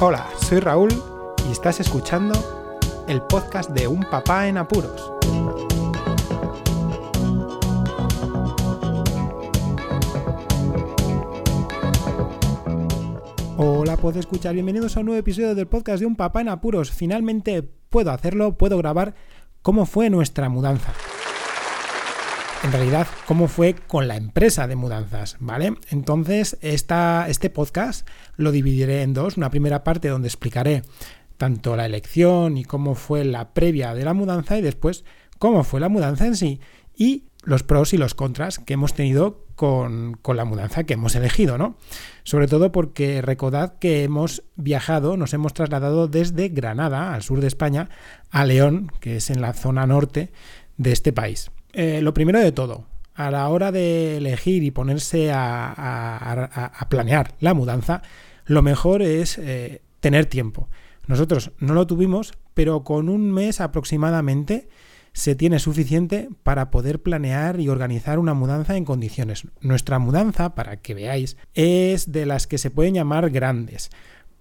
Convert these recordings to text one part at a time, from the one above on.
Hola, soy Raúl y estás escuchando el podcast de Un Papá en Apuros. Hola, puedo escuchar. Bienvenidos a un nuevo episodio del podcast de Un Papá en Apuros. Finalmente puedo hacerlo, puedo grabar cómo fue nuestra mudanza en realidad cómo fue con la empresa de mudanzas, ¿vale? Entonces, esta, este podcast lo dividiré en dos. Una primera parte donde explicaré tanto la elección y cómo fue la previa de la mudanza y después cómo fue la mudanza en sí y los pros y los contras que hemos tenido con, con, la mudanza que hemos elegido, ¿no? Sobre todo porque recordad que hemos viajado, nos hemos trasladado desde Granada, al sur de España, a León, que es en la zona norte de este país. Eh, lo primero de todo, a la hora de elegir y ponerse a, planear la mudanza, lo mejor es eh, tener tiempo. Nosotros no lo tuvimos, pero con un mes aproximadamente se tiene suficiente para poder planear y organizar una mudanza en condiciones. Nuestra mudanza, para que veáis, es de las que se pueden llamar grandes,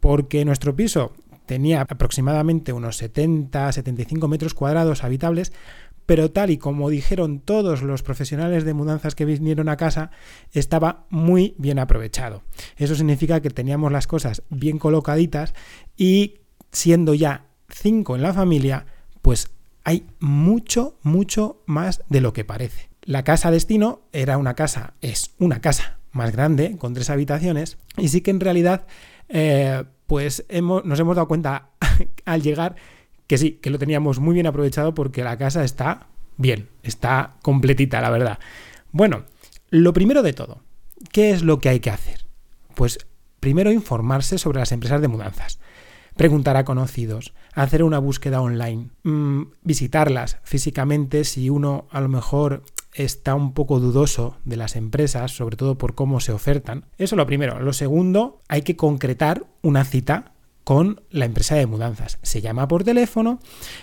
porque nuestro piso tenía aproximadamente unos 70-75 metros cuadrados habitables, pero tal y como dijeron todos los profesionales de mudanzas que vinieron a casa, estaba muy bien aprovechado. Eso significa que teníamos las cosas bien colocaditas y siendo ya cinco en la familia, pues hay mucho, mucho más de lo que parece. La casa destino era una casa, es una casa más grande, con tres habitaciones, y sí que en realidad, eh, pues nos hemos dado cuenta al llegar que sí, que lo teníamos muy bien aprovechado porque la casa está bien, está completita, la verdad. Bueno, lo primero de todo, ¿qué es lo que hay que hacer? Pues primero informarse sobre las empresas de mudanzas, preguntar a conocidos, hacer una búsqueda online, mm, visitarlas físicamente si uno a lo mejor está un poco dudoso de las empresas, sobre todo por cómo se ofertan. Eso es lo primero. Lo segundo, hay que concretar una cita con la empresa de mudanzas. Se llama por teléfono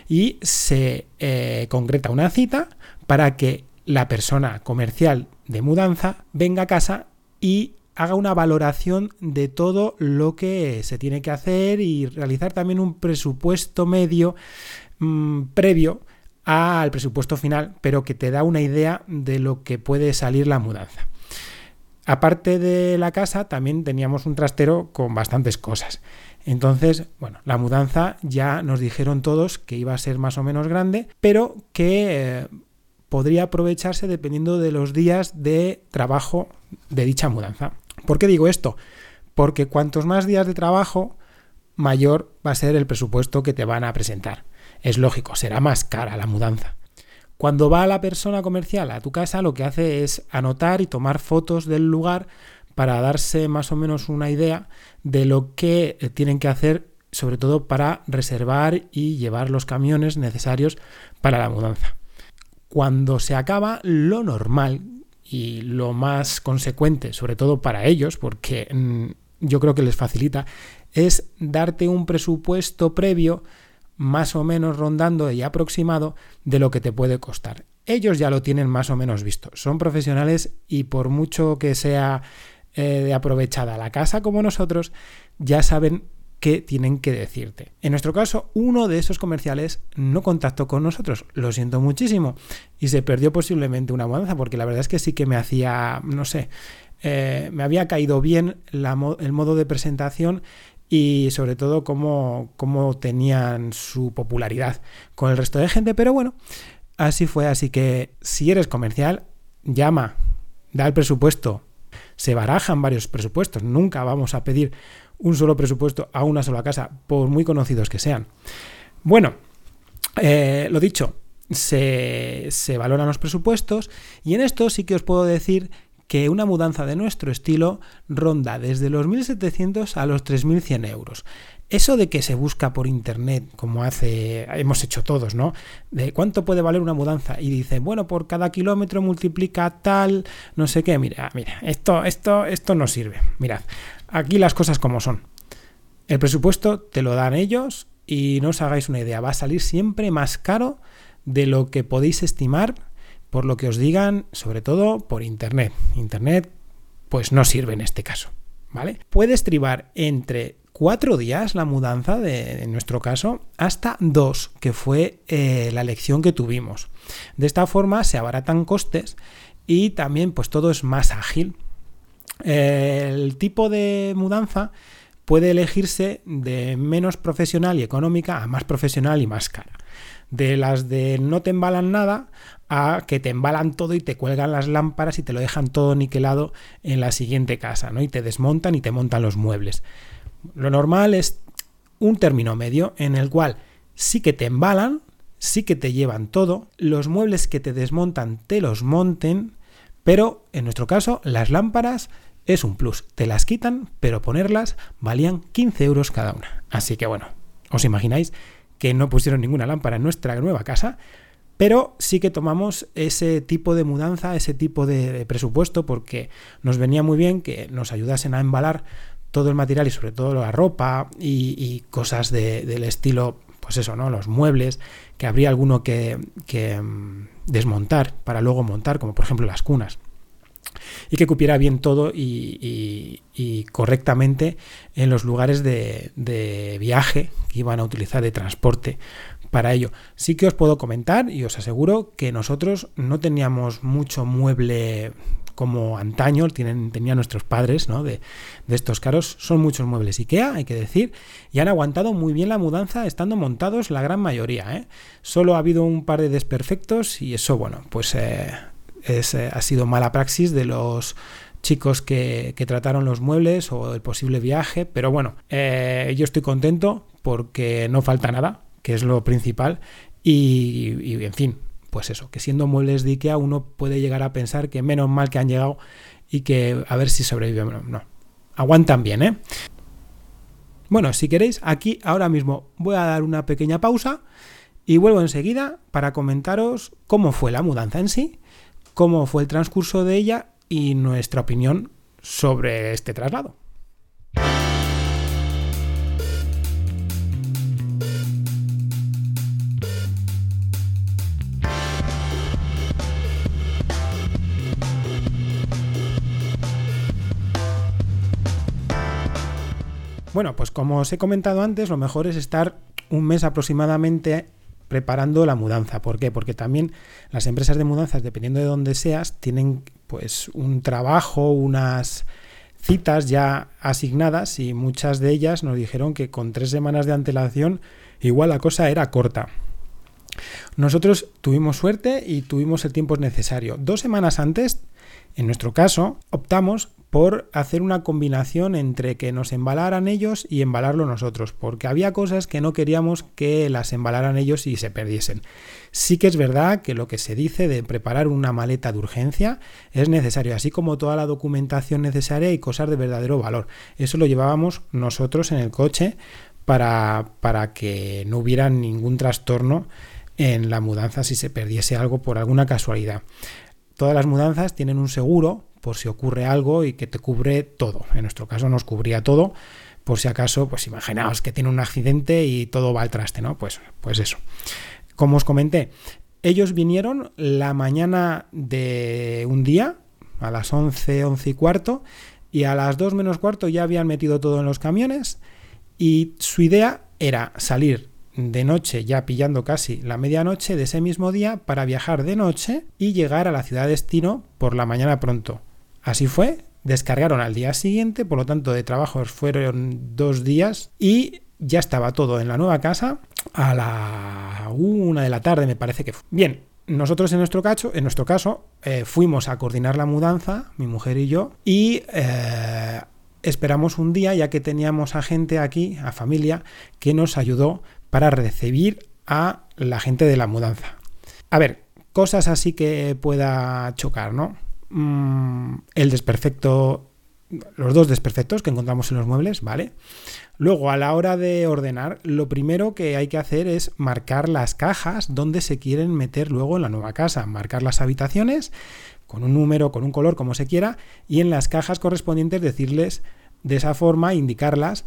y se eh, concreta una cita para que la persona comercial de mudanza venga a casa y haga una valoración de todo lo que se tiene que hacer y realizar también un presupuesto medio mm, previo al presupuesto final, pero que te da una idea de lo que puede salir la mudanza. Aparte de la casa, también teníamos un trastero con bastantes cosas. Entonces, bueno, la mudanza ya nos dijeron todos que iba a ser más o menos grande, pero que eh, podría aprovecharse dependiendo de los días de trabajo de dicha mudanza. ¿Por qué digo esto? Porque cuantos más días de trabajo, mayor va a ser el presupuesto que te van a presentar. Es lógico, será más cara la mudanza. Cuando va la persona comercial a tu casa, lo que hace es anotar y tomar fotos del lugar para darse más o menos una idea de lo que eh, tienen que hacer, sobre todo para reservar y llevar los camiones necesarios para la mudanza. Cuando se acaba, lo normal y lo más consecuente, sobre todo para ellos, porque mm, yo creo que les facilita, es darte un presupuesto previo más o menos rondando y aproximado de lo que te puede costar. Ellos ya lo tienen más o menos visto. Son profesionales y por mucho que sea eh, de aprovechada la casa como nosotros, ya saben qué tienen que decirte. En nuestro caso, uno de esos comerciales no contactó con nosotros, lo siento muchísimo, y se perdió posiblemente una mudanza, porque la verdad es que sí que me hacía, no sé, eh, me había caído bien el modo de presentación y sobre todo cómo, cómo tenían su popularidad con el resto de gente, pero bueno, así fue, así que si eres comercial, llama, da el presupuesto, se barajan varios presupuestos. Nunca vamos a pedir un solo presupuesto a una sola casa, por muy conocidos que sean. Bueno, eh, lo dicho, se, se valoran los presupuestos y en esto sí que os puedo decir que una mudanza de nuestro estilo ronda desde los 1.700 a los 3.100 euros. Eso de que se busca por internet, como hace, hemos hecho todos, ¿no? De cuánto puede valer una mudanza y dice, bueno, por cada kilómetro multiplica tal, no sé qué. Mira, mira, esto, esto, esto no sirve. Mirad, aquí las cosas como son. El presupuesto te lo dan ellos y no os hagáis una idea, va a salir siempre más caro de lo que podéis estimar por lo que os digan, sobre todo por internet. Internet, pues no sirve en este caso, ¿vale? Puede estribar entre cuatro días la mudanza, de, en nuestro caso, hasta dos, que fue eh, la elección que tuvimos. De esta forma se abaratan costes y también pues todo es más ágil. el tipo de mudanza puede elegirse de menos profesional y económica a más profesional y más cara. De las de no te embalan nada a que te embalan todo y te cuelgan las lámparas y te lo dejan todo niquelado en la siguiente casa, ¿no? Y te desmontan y te montan los muebles. Lo normal es un término medio en el cual sí que te embalan, sí que te llevan todo, los muebles que te desmontan te los monten, pero en nuestro caso las lámparas es un plus. Te las quitan, pero ponerlas valían 15 euros cada una. Así que bueno, os imagináis que no pusieron ninguna lámpara en nuestra nueva casa, pero sí que tomamos ese tipo de mudanza, ese tipo de, presupuesto, porque nos venía muy bien que nos ayudasen a embalar todo el material y sobre todo la ropa y, cosas del estilo, pues eso, ¿no? Los muebles, que habría alguno que, mm, desmontar para luego montar, como por ejemplo las cunas y que cupiera bien todo y, correctamente en los lugares de, de, viaje que iban a utilizar de transporte para ello. Sí que os puedo comentar y os aseguro que nosotros no teníamos mucho mueble como antaño tienen, tenían nuestros padres ¿no? de, estos caros. Son muchos muebles IKEA, hay que decir, y han aguantado muy bien la mudanza estando montados la gran mayoría. ¿eh? Solo ha habido un par de desperfectos y eso, bueno, pues eh, es, eh, ha sido mala praxis de los chicos que, trataron los muebles o el posible viaje, pero bueno, yo estoy contento porque no falta nada, que es lo principal, y, y en fin, pues eso, que siendo muebles de IKEA uno puede llegar a pensar que menos mal que han llegado y que a ver si sobreviven. No, no. aguantan bien, ¿eh? Bueno, si queréis, aquí ahora mismo voy a dar una pequeña pausa y vuelvo enseguida para comentaros cómo fue la mudanza en sí, cómo fue el transcurso de ella y nuestra opinión sobre este traslado. Bueno, pues como os he comentado antes, lo mejor es estar un mes aproximadamente preparando la mudanza. ¿Por qué? Porque también las empresas de mudanzas, dependiendo de dónde seas, tienen pues un trabajo, unas citas ya asignadas y muchas de ellas nos dijeron que con tres semanas de antelación igual la cosa era corta. Nosotros tuvimos suerte y tuvimos el tiempo necesario. Dos semanas antes, en nuestro caso, optamos por hacer una combinación entre que nos embalaran ellos y embalarlo nosotros, porque había cosas que no queríamos que las embalaran ellos y se perdiesen. Sí que es verdad que lo que se dice de preparar una maleta de urgencia es necesario, así como toda la documentación necesaria y cosas de verdadero valor. Eso lo llevábamos nosotros en el coche para, para que no hubiera ningún trastorno en la mudanza si se perdiese algo por alguna casualidad. Todas las mudanzas tienen un seguro por si ocurre algo y que te cubre todo. En nuestro caso nos cubría todo, por si acaso, pues imaginaos que tiene un accidente y todo va al traste, ¿no? Pues, pues eso. Como os comenté, ellos vinieron la mañana de un día, a las 11, 11 y cuarto, y a las 2 menos cuarto ya habían metido todo en los camiones y su idea era salir de noche, ya pillando casi la medianoche de ese mismo día, para viajar de noche y llegar a la ciudad de destino por la mañana pronto. Así fue, descargaron al día siguiente, por lo tanto de trabajos fueron dos días y ya estaba todo en la nueva casa a la una de la tarde me parece que fue. Bien, nosotros en nuestro caso, en nuestro caso eh, fuimos a coordinar la mudanza, mi mujer y yo, y eh, esperamos un día ya que teníamos a gente aquí, a familia, que nos ayudó para recibir a la gente de la mudanza. A ver, cosas así que pueda chocar, ¿no? Mm, el desperfecto, los dos desperfectos que encontramos en los muebles, ¿vale? Luego, a la hora de ordenar, lo primero que hay que hacer es marcar las cajas donde se quieren meter luego en la nueva casa, marcar las habitaciones con un número, con un color, como se quiera, y en las cajas correspondientes decirles de esa forma, indicarlas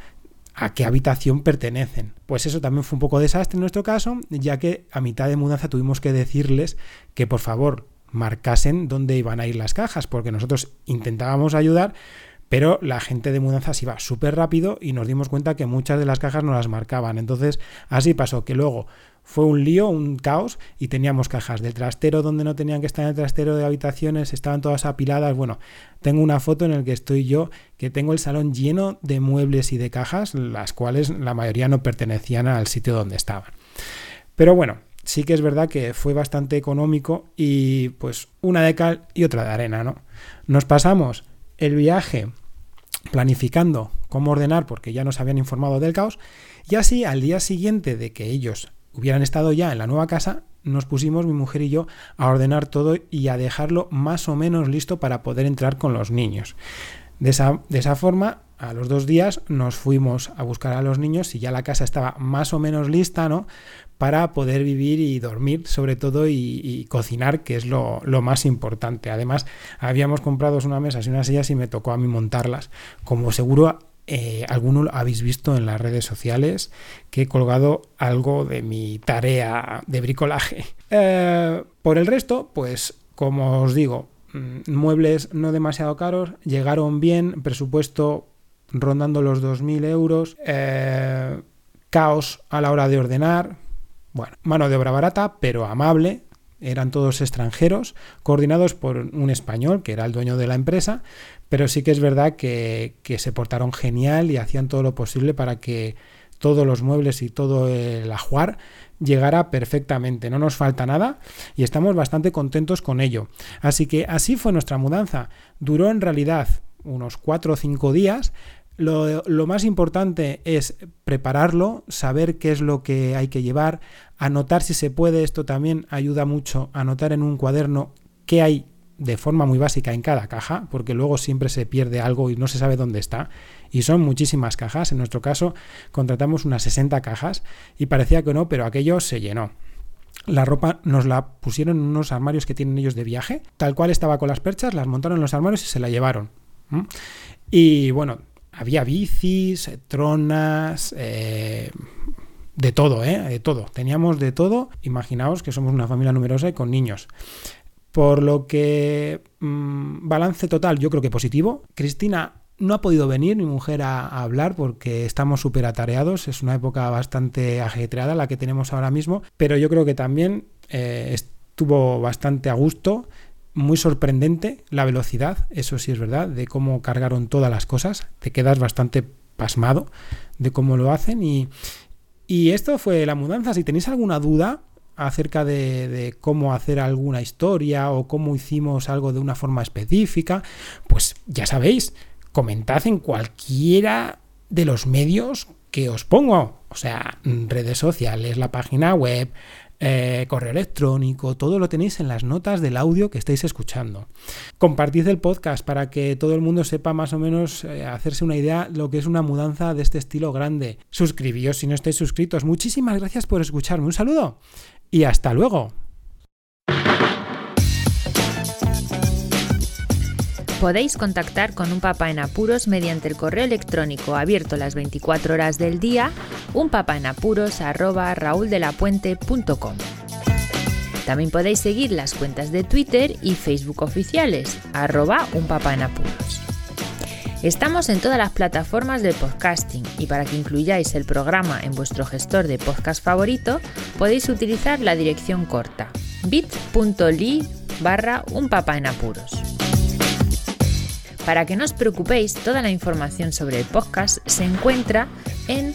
a qué habitación pertenecen. Pues eso también fue un poco desastre en nuestro caso, ya que a mitad de mudanza tuvimos que decirles que por favor marcasen dónde iban a ir las cajas, porque nosotros intentábamos ayudar, pero la gente de mudanzas iba súper rápido y nos dimos cuenta que muchas de las cajas no las marcaban. Entonces, así pasó que luego fue un lío, un caos y teníamos cajas del trastero donde no tenían que estar en el trastero de habitaciones, estaban todas apiladas. Bueno, tengo una foto en la que estoy yo, que tengo el salón lleno de muebles y de cajas, las cuales la mayoría no pertenecían al sitio donde estaban. Pero bueno, sí que es verdad que fue bastante económico y pues una de cal y otra de arena, ¿no? Nos pasamos el viaje planificando cómo ordenar porque ya nos habían informado del caos y así al día siguiente de que ellos hubieran estado ya en la nueva casa, nos pusimos mi mujer y yo a ordenar todo y a dejarlo más o menos listo para poder entrar con los niños. De esa, de esa forma, a los dos días nos fuimos a buscar a los niños y ya la casa estaba más o menos lista, ¿no? Para poder vivir y dormir, sobre todo, y, cocinar, que es lo, lo, más importante. Además, habíamos comprado una mesa y unas sillas y me tocó a mí montarlas. Como seguro eh, alguno habéis visto en las redes sociales que he colgado algo de mi tarea de bricolaje. Eh, por el resto, pues como os digo, mm, muebles no demasiado caros, llegaron bien, presupuesto rondando los 2.000 euros, eh, caos a la hora de ordenar, bueno, mano de obra barata, pero amable, eran todos extranjeros, coordinados por un español, que era el dueño de la empresa, pero sí que es verdad que, se portaron genial y hacían todo lo posible para que todos los muebles y todo el ajuar llegara perfectamente, no nos falta nada y estamos bastante contentos con ello. Así que así fue nuestra mudanza. Duró en realidad unos 4 o 5 días, lo, más importante es prepararlo, saber qué es lo que hay que llevar, anotar si se puede, esto también ayuda mucho, anotar en un cuaderno qué hay de forma muy básica en cada caja, porque luego siempre se pierde algo y no se sabe dónde está. Y son muchísimas cajas, en nuestro caso contratamos unas 60 cajas y parecía que no, pero aquello se llenó. La ropa nos la pusieron en unos armarios que tienen ellos de viaje, tal cual estaba con las perchas, las montaron en los armarios y se la llevaron. Y bueno, había bicis, tronas, eh, de todo, ¿eh? De todo. Teníamos de todo. Imaginaos que somos una familia numerosa y con niños. Por lo que mm, balance total, yo creo que positivo. Cristina no ha podido venir mi mujer a, hablar porque estamos súper atareados. Es una época bastante ajetreada la que tenemos ahora mismo. Pero yo creo que también eh, estuvo bastante a gusto muy sorprendente la velocidad, eso sí es verdad, de cómo cargaron todas las cosas. Te quedas bastante pasmado de cómo lo hacen. Y, y esto fue la mudanza. Si tenéis alguna duda acerca de, de, cómo hacer alguna historia o cómo hicimos algo de una forma específica, pues ya sabéis, comentad en cualquiera de los medios que os pongo. O sea, redes sociales, la página web, eh, correo electrónico, todo lo tenéis en las notas del audio que estáis escuchando. Compartid el podcast para que todo el mundo sepa más o menos eh, hacerse una idea de lo que es una mudanza de este estilo grande. Suscribíos si no estáis suscritos. Muchísimas gracias por escucharme. Un saludo y hasta luego. Podéis contactar con un papá en apuros mediante el correo electrónico abierto las 24 horas del día, unpapaenapuros@rauldelapuente.com. También podéis seguir las cuentas de Twitter y Facebook oficiales, arroba unpapaenapuros. Estamos en todas las plataformas de podcasting y para que incluyáis el programa en vuestro gestor de podcast favorito podéis utilizar la dirección corta bit.ly barra un en apuros. Para que no os preocupéis, toda la información sobre el podcast se encuentra en